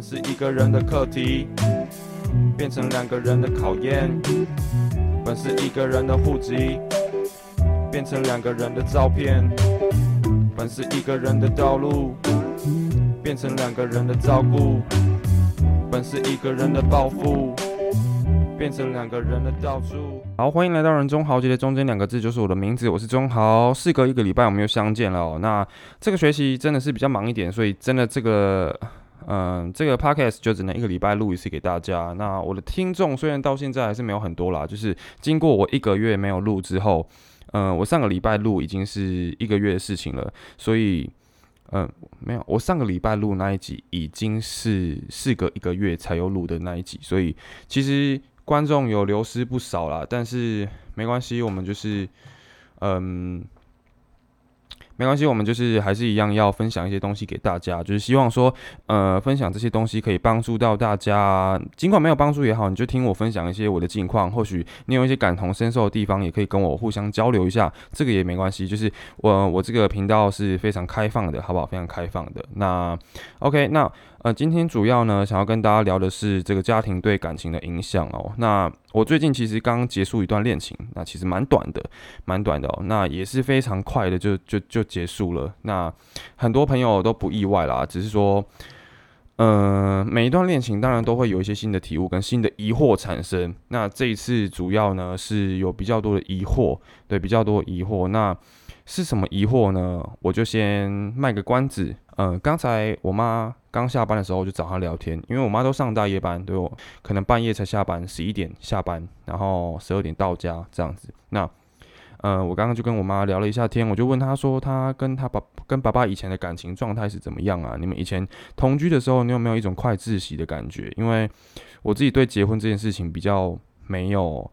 本是一个人的课题，变成两个人的考验；本是一个人的户籍，变成两个人的照片；本是一个人的道路，变成两个人的照顾；本是一个人的抱负，变成两个人的到处。好，欢迎来到人中豪杰的中间两个字就是我的名字，我是中豪。事隔一个礼拜，我们又相见了。那这个学习真的是比较忙一点，所以真的这个。嗯，这个 podcast 就只能一个礼拜录一次给大家。那我的听众虽然到现在还是没有很多啦，就是经过我一个月没有录之后，嗯，我上个礼拜录已经是一个月的事情了，所以，嗯，没有，我上个礼拜录那一集已经是事隔一个月才有录的那一集，所以其实观众有流失不少啦，但是没关系，我们就是，嗯。没关系，我们就是还是一样要分享一些东西给大家，就是希望说，呃，分享这些东西可以帮助到大家。尽管没有帮助也好，你就听我分享一些我的近况，或许你有一些感同身受的地方，也可以跟我互相交流一下，这个也没关系。就是我我这个频道是非常开放的，好不好？非常开放的。那 OK，那。呃，今天主要呢，想要跟大家聊的是这个家庭对感情的影响哦。那我最近其实刚结束一段恋情，那其实蛮短的，蛮短的哦。那也是非常快的就就就结束了。那很多朋友都不意外啦，只是说，呃，每一段恋情当然都会有一些新的体悟跟新的疑惑产生。那这一次主要呢是有比较多的疑惑，对，比较多疑惑。那是什么疑惑呢？我就先卖个关子。嗯，刚才我妈刚下班的时候，就找她聊天，因为我妈都上大夜班，对我可能半夜才下班，十一点下班，然后十二点到家这样子。那，嗯，我刚刚就跟我妈聊了一下天，我就问她说，她跟她爸跟爸爸以前的感情状态是怎么样啊？你们以前同居的时候，你有没有一种快窒息的感觉？因为我自己对结婚这件事情比较没有。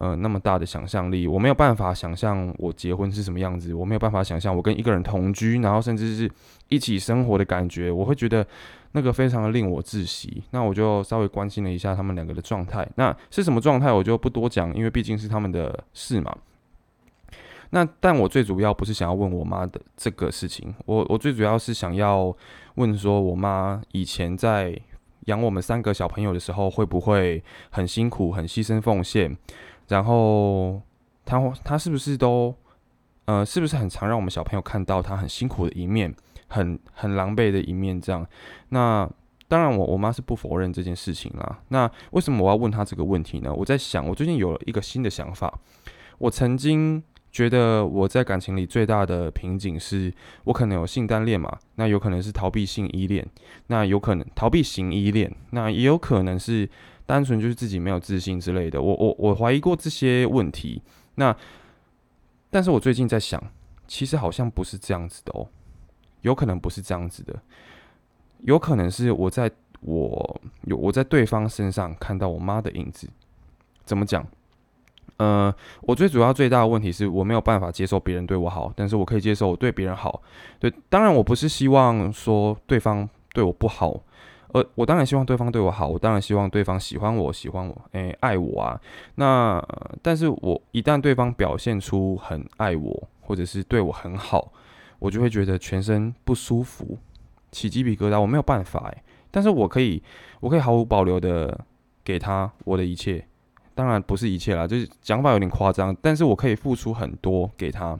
呃，那么大的想象力，我没有办法想象我结婚是什么样子，我没有办法想象我跟一个人同居，然后甚至是一起生活的感觉，我会觉得那个非常的令我窒息。那我就稍微关心了一下他们两个的状态，那是什么状态，我就不多讲，因为毕竟是他们的事嘛。那但我最主要不是想要问我妈的这个事情，我我最主要是想要问说，我妈以前在养我们三个小朋友的时候，会不会很辛苦、很牺牲奉献？然后他他是不是都呃是不是很常让我们小朋友看到他很辛苦的一面，很很狼狈的一面？这样，那当然我我妈是不否认这件事情啦。那为什么我要问他这个问题呢？我在想，我最近有了一个新的想法。我曾经觉得我在感情里最大的瓶颈是我可能有性单恋嘛，那有可能是逃避性依恋，那有可能逃避型依恋，那也有可能是。单纯就是自己没有自信之类的，我我我怀疑过这些问题。那，但是我最近在想，其实好像不是这样子的哦，有可能不是这样子的，有可能是我在我有我在对方身上看到我妈的影子。怎么讲？呃，我最主要最大的问题是我没有办法接受别人对我好，但是我可以接受我对别人好。对，当然我不是希望说对方对我不好。呃，我当然希望对方对我好，我当然希望对方喜欢我，喜欢我，诶，爱我啊。那，但是我一旦对方表现出很爱我，或者是对我很好，我就会觉得全身不舒服，起鸡皮疙瘩。我没有办法诶，但是我可以，我可以毫无保留的给他我的一切。当然不是一切啦，就是讲法有点夸张，但是我可以付出很多给他。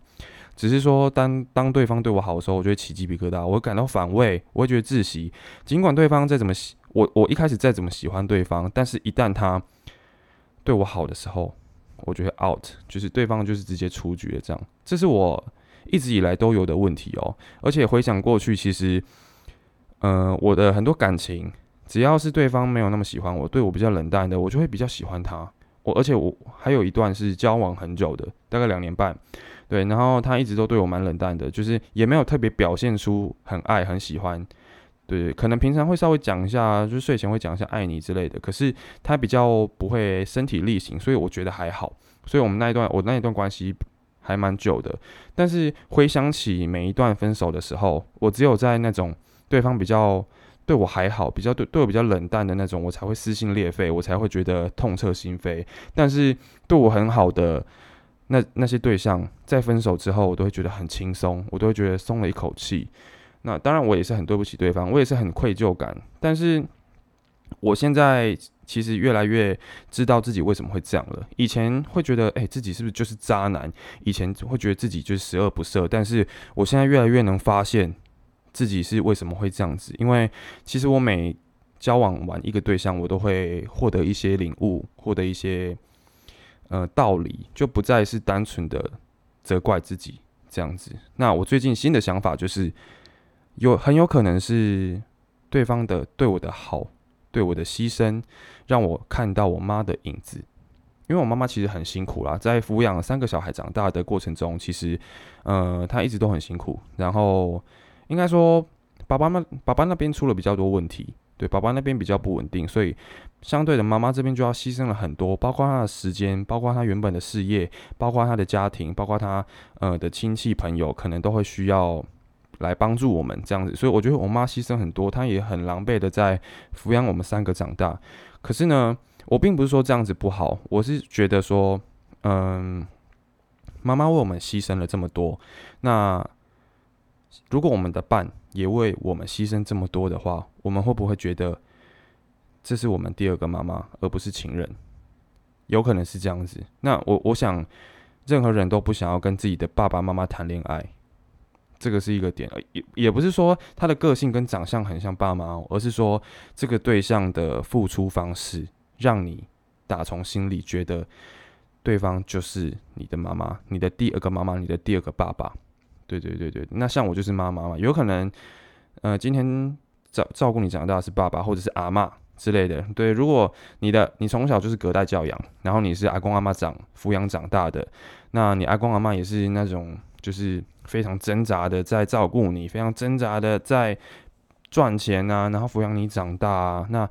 只是说，当当对方对我好的时候，我就会起鸡皮疙瘩，我会感到反胃，我会觉得窒息。尽管对方再怎么喜我，我一开始再怎么喜欢对方，但是一旦他对我好的时候，我就会 out，就是对方就是直接出局了。这样，这是我一直以来都有的问题哦。而且回想过去，其实，嗯，我的很多感情，只要是对方没有那么喜欢我，对我比较冷淡的，我就会比较喜欢他。我而且我还有一段是交往很久的，大概两年半。对，然后他一直都对我蛮冷淡的，就是也没有特别表现出很爱很喜欢，对，可能平常会稍微讲一下，就是睡前会讲一下爱你之类的，可是他比较不会身体力行，所以我觉得还好，所以我们那一段我那一段关系还蛮久的，但是回想起每一段分手的时候，我只有在那种对方比较对我还好，比较对对我比较冷淡的那种，我才会撕心裂肺，我才会觉得痛彻心扉，但是对我很好的。那那些对象在分手之后，我都会觉得很轻松，我都会觉得松了一口气。那当然，我也是很对不起对方，我也是很愧疚感。但是我现在其实越来越知道自己为什么会这样了。以前会觉得，哎，自己是不是就是渣男？以前会觉得自己就是十恶不赦。但是我现在越来越能发现自己是为什么会这样子。因为其实我每交往完一个对象，我都会获得一些领悟，获得一些呃道理，就不再是单纯的责怪自己这样子。那我最近新的想法就是，有很有可能是对方的对我的好。对我的牺牲，让我看到我妈的影子。因为我妈妈其实很辛苦啦，在抚养三个小孩长大的过程中，其实，呃，她一直都很辛苦。然后，应该说，爸爸妈爸爸那边出了比较多问题，对，爸爸那边比较不稳定，所以相对的，妈妈这边就要牺牲了很多，包括她的时间，包括她原本的事业，包括她的家庭，包括她呃的亲戚朋友，可能都会需要。来帮助我们这样子，所以我觉得我妈牺牲很多，她也很狼狈的在抚养我们三个长大。可是呢，我并不是说这样子不好，我是觉得说，嗯，妈妈为我们牺牲了这么多，那如果我们的伴也为我们牺牲这么多的话，我们会不会觉得这是我们第二个妈妈，而不是情人？有可能是这样子。那我我想，任何人都不想要跟自己的爸爸妈妈谈恋爱。这个是一个点，也也不是说他的个性跟长相很像爸妈，而是说这个对象的付出方式，让你打从心里觉得对方就是你的妈妈，你的第二个妈妈，你的第二个爸爸。对对对对，那像我就是妈妈嘛，有可能，呃，今天照照顾你长大的是爸爸或者是阿妈之类的。对，如果你的你从小就是隔代教养，然后你是阿公阿妈长抚养长大的，那你阿公阿妈也是那种就是。非常挣扎的在照顾你，非常挣扎的在赚钱啊，然后抚养你长大啊。那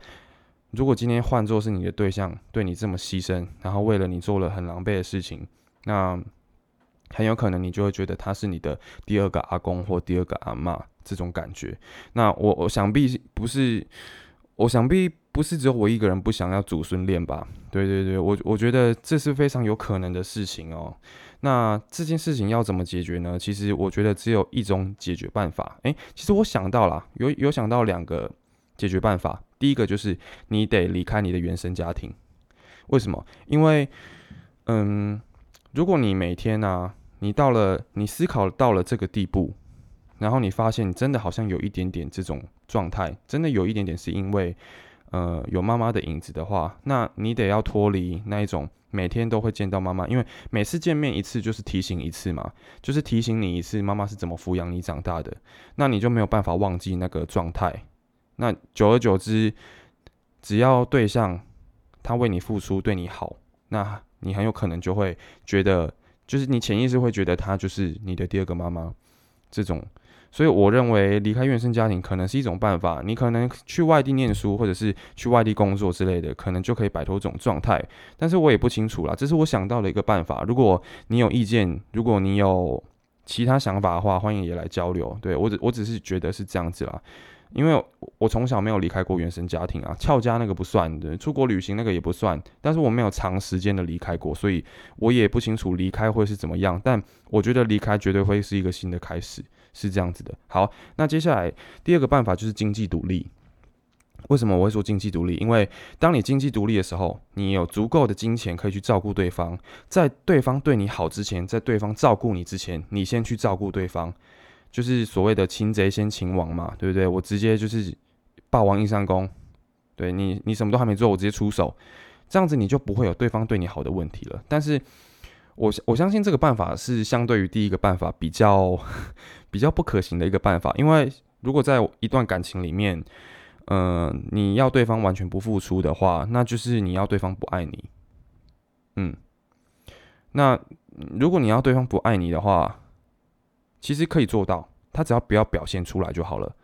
如果今天换作是你的对象，对你这么牺牲，然后为了你做了很狼狈的事情，那很有可能你就会觉得他是你的第二个阿公或第二个阿妈这种感觉。那我我想必不是，我想必不是只有我一个人不想要祖孙恋吧？对对对，我我觉得这是非常有可能的事情哦。那这件事情要怎么解决呢？其实我觉得只有一种解决办法。诶，其实我想到了，有有想到两个解决办法。第一个就是你得离开你的原生家庭。为什么？因为，嗯，如果你每天呢，你到了你思考到了这个地步，然后你发现你真的好像有一点点这种状态，真的有一点点是因为，呃，有妈妈的影子的话，那你得要脱离那一种。每天都会见到妈妈，因为每次见面一次就是提醒一次嘛，就是提醒你一次妈妈是怎么抚养你长大的，那你就没有办法忘记那个状态。那久而久之，只要对象他为你付出，对你好，那你很有可能就会觉得，就是你潜意识会觉得他就是你的第二个妈妈，这种。所以我认为离开原生家庭可能是一种办法。你可能去外地念书，或者是去外地工作之类的，可能就可以摆脱这种状态。但是我也不清楚啦，这是我想到的一个办法。如果你有意见，如果你有其他想法的话，欢迎也来交流。对我只我只是觉得是这样子啦，因为我从小没有离开过原生家庭啊，翘家那个不算的，出国旅行那个也不算。但是我没有长时间的离开过，所以我也不清楚离开会是怎么样。但我觉得离开绝对会是一个新的开始。是这样子的，好，那接下来第二个办法就是经济独立。为什么我会说经济独立？因为当你经济独立的时候，你有足够的金钱可以去照顾对方，在对方对你好之前，在对方照顾你之前，你先去照顾对方，就是所谓的擒贼先擒王嘛，对不对？我直接就是霸王硬上弓，对你，你什么都还没做，我直接出手，这样子你就不会有对方对你好的问题了。但是我我相信这个办法是相对于第一个办法比较。比较不可行的一个办法，因为如果在一段感情里面，嗯，你要对方完全不付出的话，那就是你要对方不爱你。嗯，那如果你要对方不爱你的话，其实可以做到，他只要不要表现出来就好了。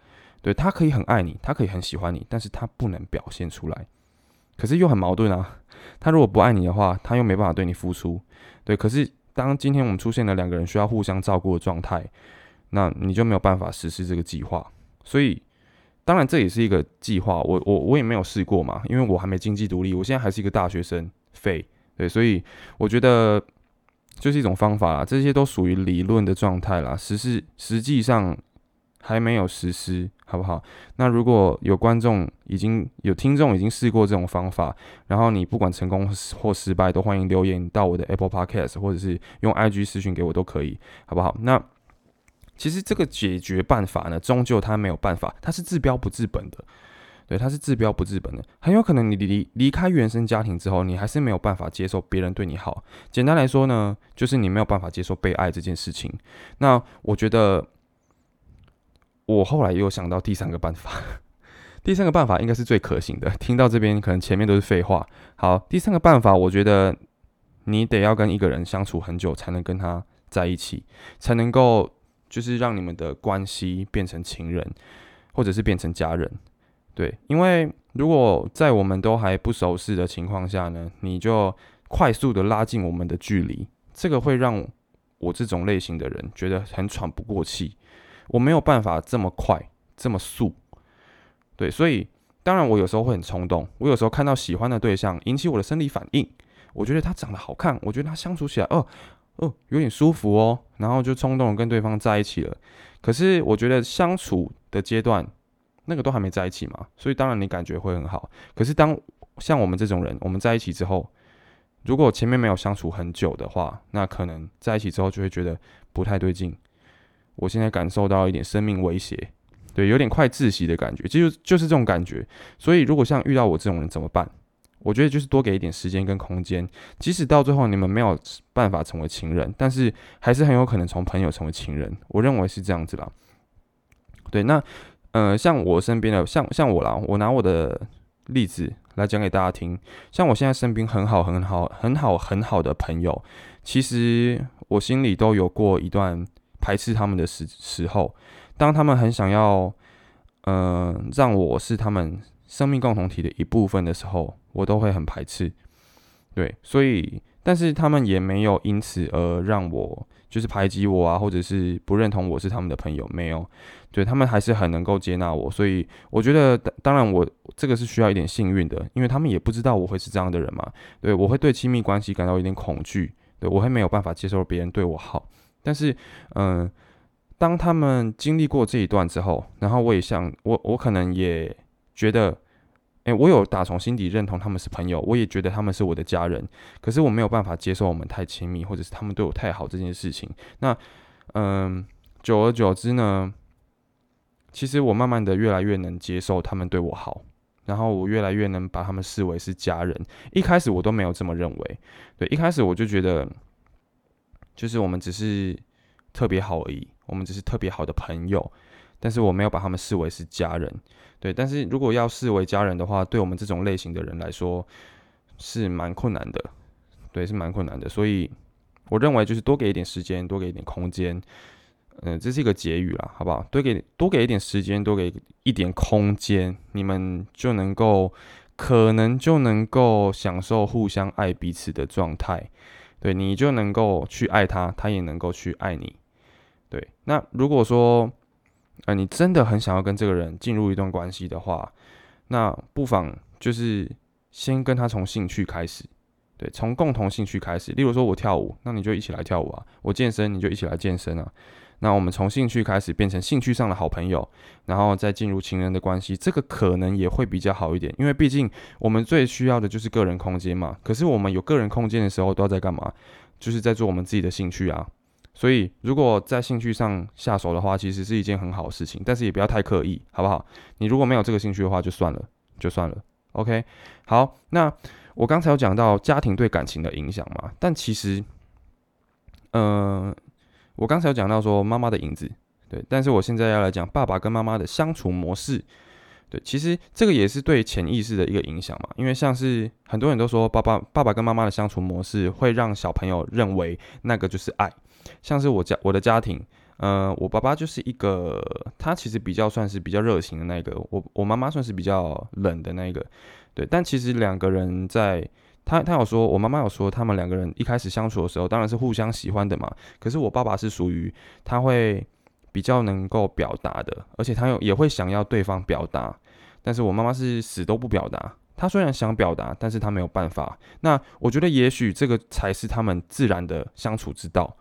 对他可以很爱你，他可以很喜欢你，但是他不能表现出来。可是又很矛盾啊，他如果不爱你的话，他又没办法对你付出。对，可是当今天我们出现了两个人需要互相照顾的状态。那你就没有办法实施这个计划，所以当然这也是一个计划，我我我也没有试过嘛，因为我还没经济独立，我现在还是一个大学生，废对，所以我觉得就是一种方法啦，这些都属于理论的状态啦，实施实际上还没有实施，好不好？那如果有观众已经有听众已经试过这种方法，然后你不管成功或失败，都欢迎留言到我的 Apple Podcast，或者是用 IG 私讯给我都可以，好不好？那其实这个解决办法呢，终究它没有办法，它是治标不治本的。对，它是治标不治本的，很有可能你离离开原生家庭之后，你还是没有办法接受别人对你好。简单来说呢，就是你没有办法接受被爱这件事情。那我觉得。我后来又想到第三个办法，第三个办法应该是最可行的。听到这边，可能前面都是废话。好，第三个办法，我觉得你得要跟一个人相处很久，才能跟他在一起，才能够就是让你们的关系变成情人，或者是变成家人。对，因为如果在我们都还不熟识的情况下呢，你就快速的拉近我们的距离，这个会让我这种类型的人觉得很喘不过气。我没有办法这么快这么速，对，所以当然我有时候会很冲动。我有时候看到喜欢的对象引起我的生理反应，我觉得他长得好看，我觉得他相处起来哦哦有点舒服哦，然后就冲动跟对方在一起了。可是我觉得相处的阶段那个都还没在一起嘛，所以当然你感觉会很好。可是当像我们这种人，我们在一起之后，如果前面没有相处很久的话，那可能在一起之后就会觉得不太对劲。我现在感受到一点生命威胁，对，有点快窒息的感觉，就就是这种感觉。所以，如果像遇到我这种人怎么办？我觉得就是多给一点时间跟空间，即使到最后你们没有办法成为情人，但是还是很有可能从朋友成为情人。我认为是这样子啦。对，那呃，像我身边的，像像我啦，我拿我的例子来讲给大家听。像我现在身边很好很好很好很好的朋友，其实我心里都有过一段。排斥他们的时时候，当他们很想要，嗯，让我是他们生命共同体的一部分的时候，我都会很排斥。对，所以，但是他们也没有因此而让我就是排挤我啊，或者是不认同我是他们的朋友，没有。对他们还是很能够接纳我，所以我觉得，当然我这个是需要一点幸运的，因为他们也不知道我会是这样的人嘛。对我会对亲密关系感到有点恐惧，对我会没有办法接受别人对我好。但是，嗯，当他们经历过这一段之后，然后我也想，我我可能也觉得，诶，我有打从心底认同他们是朋友，我也觉得他们是我的家人。可是我没有办法接受我们太亲密，或者是他们对我太好这件事情。那，嗯，久而久之呢，其实我慢慢的越来越能接受他们对我好，然后我越来越能把他们视为是家人。一开始我都没有这么认为，对，一开始我就觉得。就是我们只是特别好而已，我们只是特别好的朋友，但是我没有把他们视为是家人，对。但是如果要视为家人的话，对我们这种类型的人来说是蛮困难的，对，是蛮困难的。所以我认为就是多给一点时间，多给一点空间，嗯，这是一个结语啦，好不好？多给多给一点时间，多给一点空间，你们就能够可能就能够享受互相爱彼此的状态。对你就能够去爱他，他也能够去爱你。对，那如果说，呃，你真的很想要跟这个人进入一段关系的话，那不妨就是先跟他从兴趣开始，对，从共同兴趣开始。例如说我跳舞，那你就一起来跳舞啊；我健身，你就一起来健身啊。那我们从兴趣开始变成兴趣上的好朋友，然后再进入情人的关系，这个可能也会比较好一点，因为毕竟我们最需要的就是个人空间嘛。可是我们有个人空间的时候，都要在干嘛？就是在做我们自己的兴趣啊。所以如果在兴趣上下手的话，其实是一件很好的事情，但是也不要太刻意，好不好？你如果没有这个兴趣的话，就算了，就算了。OK，好，那我刚才有讲到家庭对感情的影响嘛，但其实，嗯。我刚才有讲到说妈妈的影子，对，但是我现在要来讲爸爸跟妈妈的相处模式，对，其实这个也是对潜意识的一个影响嘛，因为像是很多人都说爸爸爸爸跟妈妈的相处模式会让小朋友认为那个就是爱，像是我家我的家庭，呃，我爸爸就是一个他其实比较算是比较热情的那个，我我妈妈算是比较冷的那个，对，但其实两个人在。他他有说，我妈妈有说，他们两个人一开始相处的时候，当然是互相喜欢的嘛。可是我爸爸是属于他会比较能够表达的，而且他有也会想要对方表达。但是我妈妈是死都不表达。她虽然想表达，但是她没有办法。那我觉得也许这个才是他们自然的相处之道。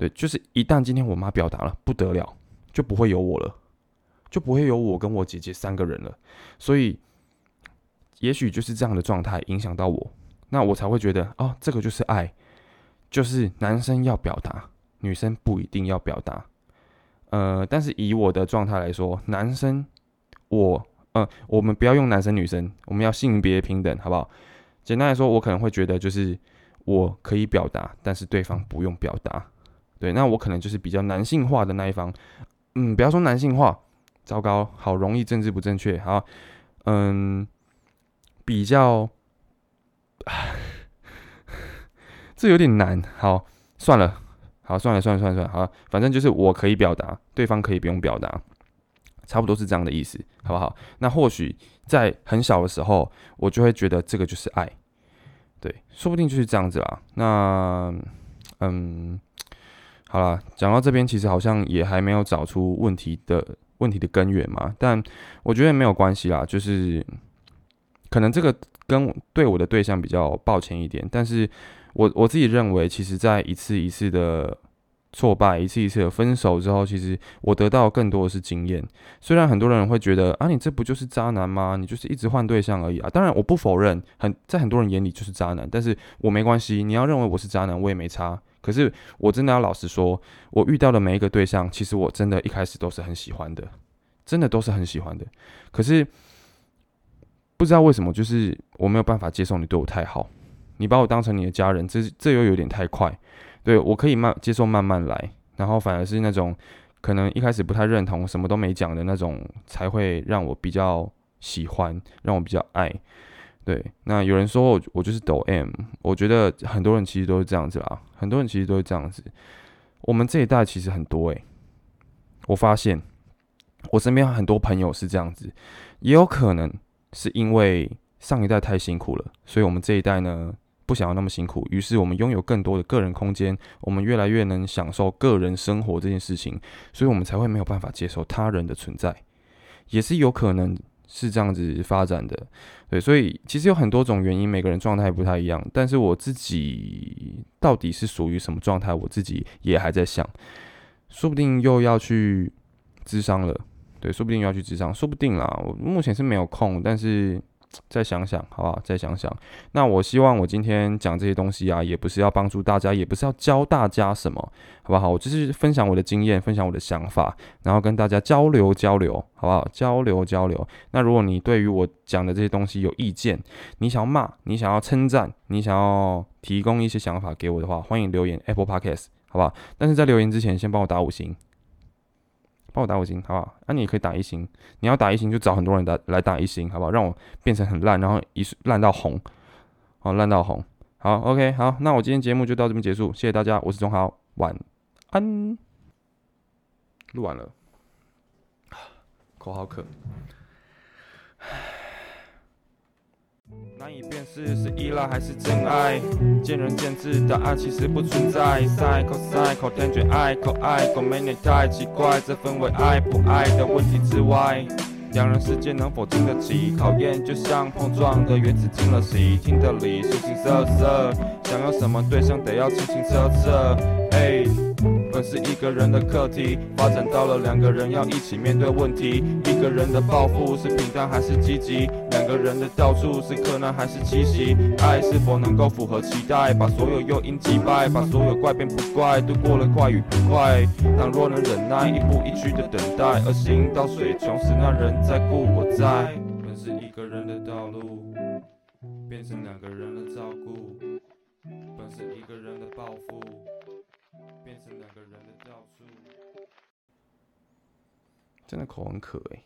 对，就是一旦今天我妈表达了，不得了，就不会有我了。就不会有我跟我姐姐三个人了。所以，也许就是这样的状态影响到我，那我才会觉得哦，这个就是爱，就是男生要表达，女生不一定要表达。呃，但是以我的状态来说，男生，我，呃，我们不要用男生女生，我们要性别平等，好不好？简单来说，我可能会觉得就是我可以表达，但是对方不用表达。对，那我可能就是比较男性化的那一方，嗯，不要说男性化，糟糕，好容易政治不正确，好，嗯，比较，这有点难，好，算了，好，算了，算了，算了，算了，好，反正就是我可以表达，对方可以不用表达，差不多是这样的意思，好不好？那或许在很小的时候，我就会觉得这个就是爱，对，说不定就是这样子啦。那，嗯。好了，讲到这边，其实好像也还没有找出问题的问题的根源嘛。但我觉得没有关系啦，就是可能这个跟对我的对象比较抱歉一点。但是我我自己认为，其实在一次一次的挫败、一次一次的分手之后，其实我得到更多的是经验。虽然很多人会觉得啊，你这不就是渣男吗？你就是一直换对象而已啊。当然，我不否认，很在很多人眼里就是渣男，但是我没关系。你要认为我是渣男，我也没差。可是我真的要老实说，我遇到的每一个对象，其实我真的一开始都是很喜欢的，真的都是很喜欢的。可是不知道为什么，就是我没有办法接受你对我太好，你把我当成你的家人，这这又有点太快。对我可以慢接受，慢慢来，然后反而是那种可能一开始不太认同，什么都没讲的那种，才会让我比较喜欢，让我比较爱。对，那有人说我我就是抖 M，我觉得很多人其实都是这样子啦，很多人其实都是这样子。我们这一代其实很多诶，我发现我身边很多朋友是这样子，也有可能是因为上一代太辛苦了，所以我们这一代呢不想要那么辛苦，于是我们拥有更多的个人空间，我们越来越能享受个人生活这件事情，所以我们才会没有办法接受他人的存在，也是有可能。是这样子发展的，对，所以其实有很多种原因，每个人状态不太一样。但是我自己到底是属于什么状态，我自己也还在想，说不定又要去智商了，对，说不定又要去智商，说不定啦。我目前是没有空，但是。再想想，好不好？再想想。那我希望我今天讲这些东西啊，也不是要帮助大家，也不是要教大家什么，好不好？我就是分享我的经验，分享我的想法，然后跟大家交流交流，好不好？交流交流。那如果你对于我讲的这些东西有意见，你想要骂，你想要称赞，你想要提供一些想法给我的话，欢迎留言 Apple Podcast，好不好？但是在留言之前，先帮我打五星。帮我打五星，好不好？那你也可以打一星。你要打一星，就找很多人打来打一星，好不好？让我变成很烂，然后一烂到红，哦烂到红。好，OK，好，那我今天节目就到这边结束，谢谢大家，我是钟豪，晚安。录完了，口好渴。难以辨识是依赖还是真爱，见仁见智，答案其实不存在。Cycle cycle，天卷爱口爱口，没你太奇怪，这分为爱不爱的问题之外。两人世界能否经得起考验，就像碰撞的原子进了洗，听得理，形形色色，想要什么对象得要清清澈澈。本是一个人的课题，发展到了两个人要一起面对问题。一个人的抱负是平淡还是积极？两个人的到处是困难还是奇袭？爱是否能够符合期待？把所有诱因击败，把所有怪变不怪，度过了快与不快。倘若能忍耐，一步一趋的等待，而行到水穷时，那人在故我在。本是一个人的道路，变成两个人的照顾。本是一个人的抱负。变成两个人的到处，真的口很渴哎。